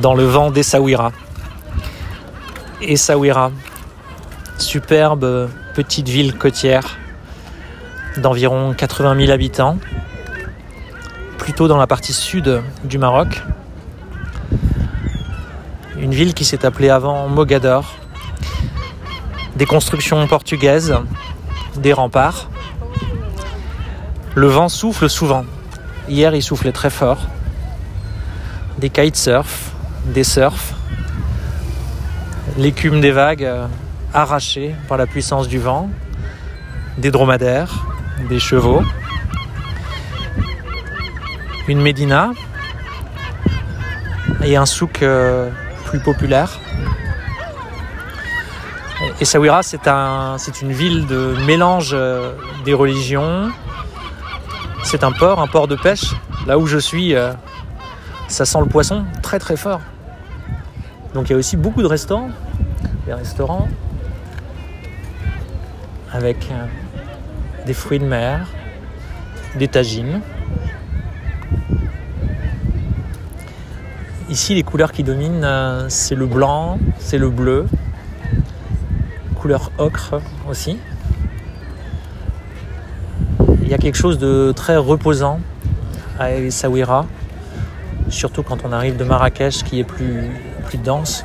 Dans le vent d'Essaouira. Essaouira, superbe petite ville côtière d'environ 80 000 habitants, plutôt dans la partie sud du Maroc. Une ville qui s'est appelée avant Mogador. Des constructions portugaises, des remparts. Le vent souffle souvent. Hier, il soufflait très fort. Des kitesurf, des surfs, l'écume des vagues euh, arrachée par la puissance du vent, des dromadaires, des chevaux, une médina et un souk euh, plus populaire. Essaouira, c'est un, une ville de mélange euh, des religions. C'est un port, un port de pêche. Là où je suis, euh, ça sent le poisson très très fort. Donc il y a aussi beaucoup de restaurants. Des restaurants avec des fruits de mer, des tagines. Ici, les couleurs qui dominent, euh, c'est le blanc, c'est le bleu, couleur ocre aussi. Il y a quelque chose de très reposant à Essaouira, surtout quand on arrive de Marrakech qui est plus, dense,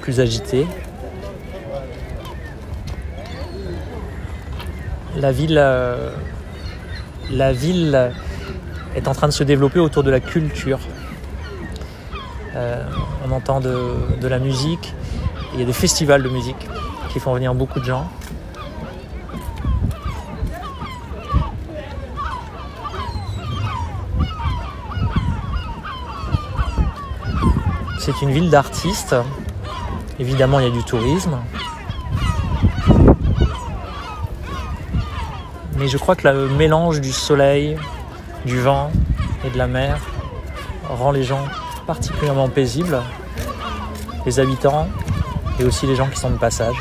plus agité. la ville, euh, la ville est en train de se développer autour de la culture. Euh, on entend de, la musique, il y a des festivals de musique qui font venir beaucoup de gens. C'est une ville d'artistes. Évidemment, il y a du tourisme. Mais je crois que le mélange du soleil, du vent et de la mer rend les gens particulièrement paisibles, les habitants et aussi les gens qui sont de passage.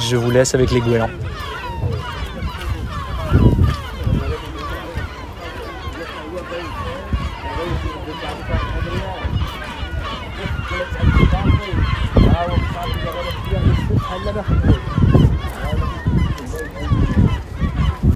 Je vous laisse avec les goélands. Em 这儿